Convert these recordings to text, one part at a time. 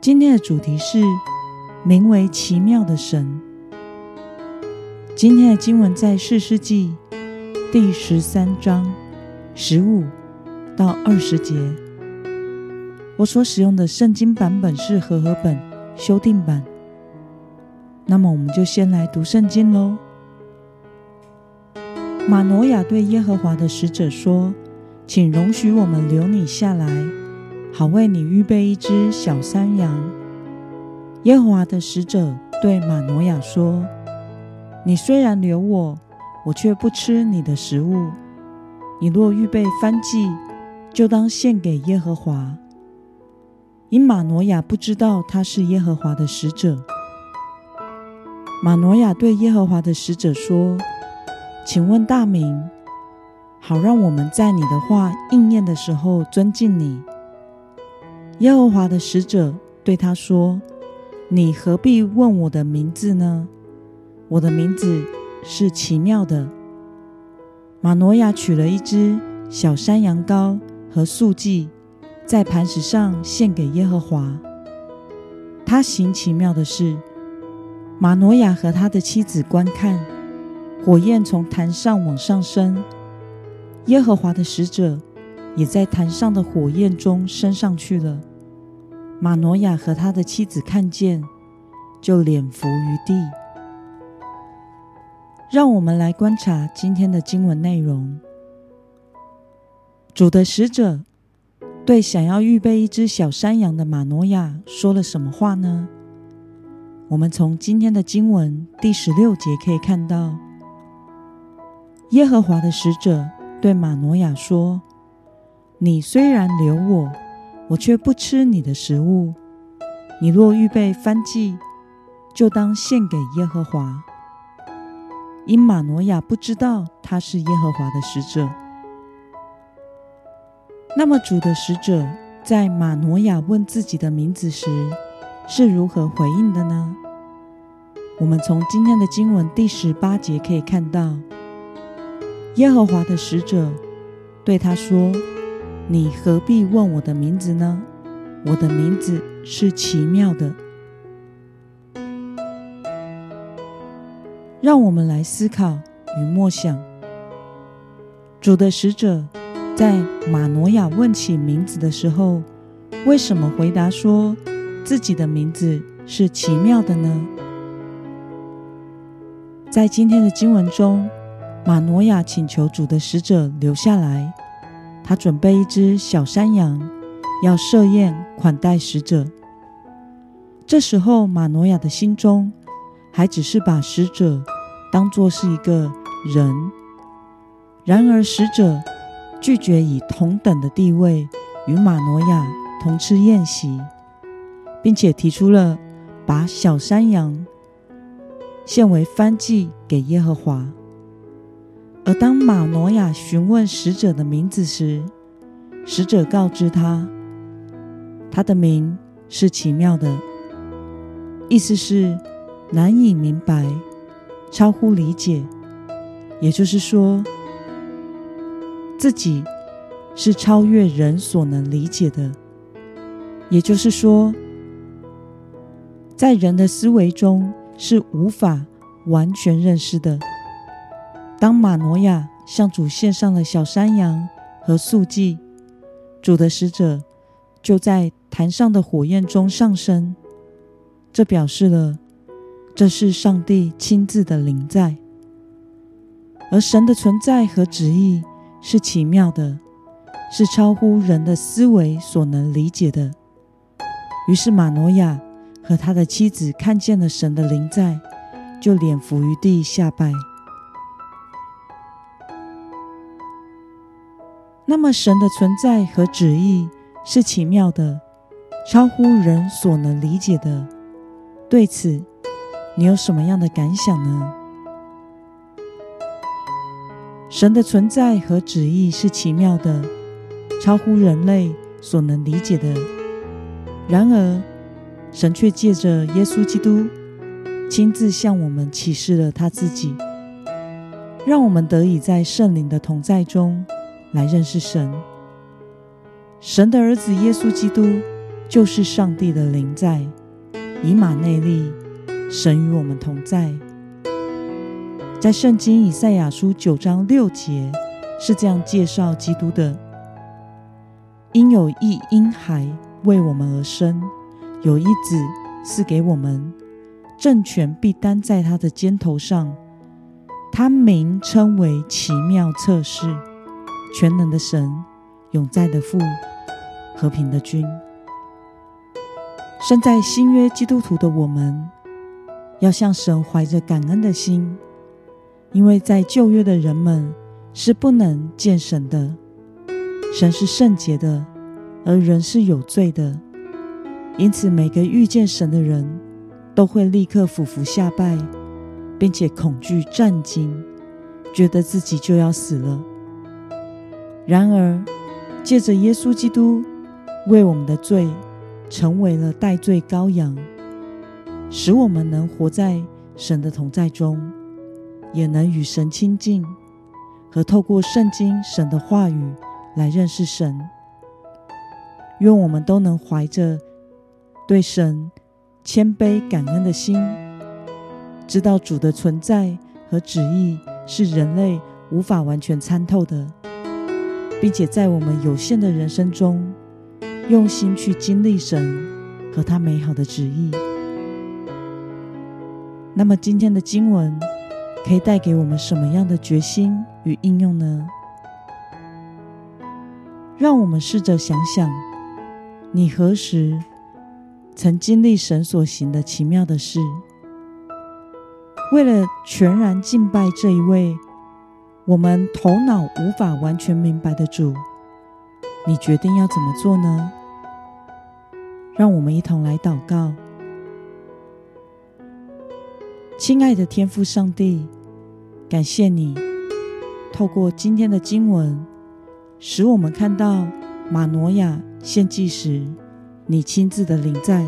今天的主题是名为奇妙的神。今天的经文在四世纪第十三章十五到二十节。我所使用的圣经版本是和合本修订版。那么，我们就先来读圣经喽。马诺亚对耶和华的使者说：“请容许我们留你下来，好为你预备一只小山羊。”耶和华的使者对马诺亚说：“你虽然留我，我却不吃你的食物。你若预备燔祭，就当献给耶和华。”因马诺亚不知道他是耶和华的使者。马诺亚对耶和华的使者说：“请问大名，好让我们在你的话应验的时候尊敬你。”耶和华的使者对他说：“你何必问我的名字呢？我的名字是奇妙的。”马诺亚取了一只小山羊羔和素祭，在磐石上献给耶和华。他行奇妙的事。马诺亚和他的妻子观看火焰从坛上往上升，耶和华的使者也在坛上的火焰中升上去了。马诺亚和他的妻子看见，就脸伏于地。让我们来观察今天的经文内容。主的使者对想要预备一只小山羊的马诺亚说了什么话呢？我们从今天的经文第十六节可以看到，耶和华的使者对马诺亚说：“你虽然留我，我却不吃你的食物。你若预备燔祭，就当献给耶和华。”因马诺亚不知道他是耶和华的使者。那么主的使者在马诺亚问自己的名字时，是如何回应的呢？我们从今天的经文第十八节可以看到，耶和华的使者对他说：“你何必问我的名字呢？我的名字是奇妙的。”让我们来思考与默想，主的使者在马诺亚问起名字的时候，为什么回答说自己的名字是奇妙的呢？在今天的经文中，马诺亚请求主的使者留下来，他准备一只小山羊，要设宴款待使者。这时候，马诺亚的心中还只是把使者当作是一个人。然而，使者拒绝以同等的地位与马诺亚同吃宴席，并且提出了把小山羊。献为燔祭给耶和华。而当马诺亚询问使者的名字时，使者告知他，他的名是奇妙的，意思是难以明白，超乎理解。也就是说，自己是超越人所能理解的。也就是说，在人的思维中。是无法完全认识的。当马诺亚向主献上了小山羊和素祭，主的使者就在坛上的火焰中上升，这表示了这是上帝亲自的临在。而神的存在和旨意是奇妙的，是超乎人的思维所能理解的。于是马诺亚。和他的妻子看见了神的灵在，就脸伏于地下拜。那么，神的存在和旨意是奇妙的，超乎人所能理解的。对此，你有什么样的感想呢？神的存在和旨意是奇妙的，超乎人类所能理解的。然而，神却借着耶稣基督亲自向我们启示了他自己，让我们得以在圣灵的同在中来认识神。神的儿子耶稣基督就是上帝的灵在，以马内利，神与我们同在。在圣经以赛亚书九章六节是这样介绍基督的：因有一婴孩为我们而生。有一子赐给我们，政权必担在他的肩头上。他名称为奇妙测试，全能的神，永在的父，和平的君。身在新约基督徒的我们，要向神怀着感恩的心，因为在旧约的人们是不能见神的，神是圣洁的，而人是有罪的。因此，每个遇见神的人都会立刻俯伏下拜，并且恐惧战惊，觉得自己就要死了。然而，借着耶稣基督为我们的罪成为了代罪羔羊，使我们能活在神的同在中，也能与神亲近，和透过圣经神的话语来认识神。愿我们都能怀着。对神谦卑感恩的心，知道主的存在和旨意是人类无法完全参透的，并且在我们有限的人生中，用心去经历神和他美好的旨意。那么，今天的经文可以带给我们什么样的决心与应用呢？让我们试着想想，你何时？曾经历神所行的奇妙的事，为了全然敬拜这一位我们头脑无法完全明白的主，你决定要怎么做呢？让我们一同来祷告。亲爱的天父上帝，感谢你透过今天的经文，使我们看到马诺亚献祭时。你亲自的临在，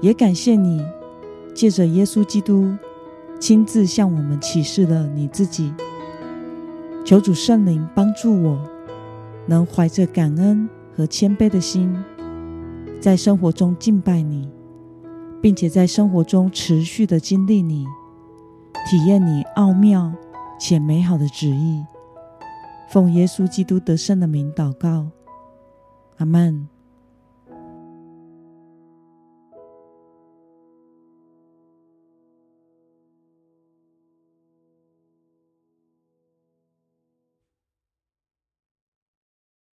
也感谢你借着耶稣基督亲自向我们启示了你自己。求主圣灵帮助我，能怀着感恩和谦卑的心，在生活中敬拜你，并且在生活中持续的经历你，体验你奥妙且美好的旨意。奉耶稣基督得胜的名祷告，阿门。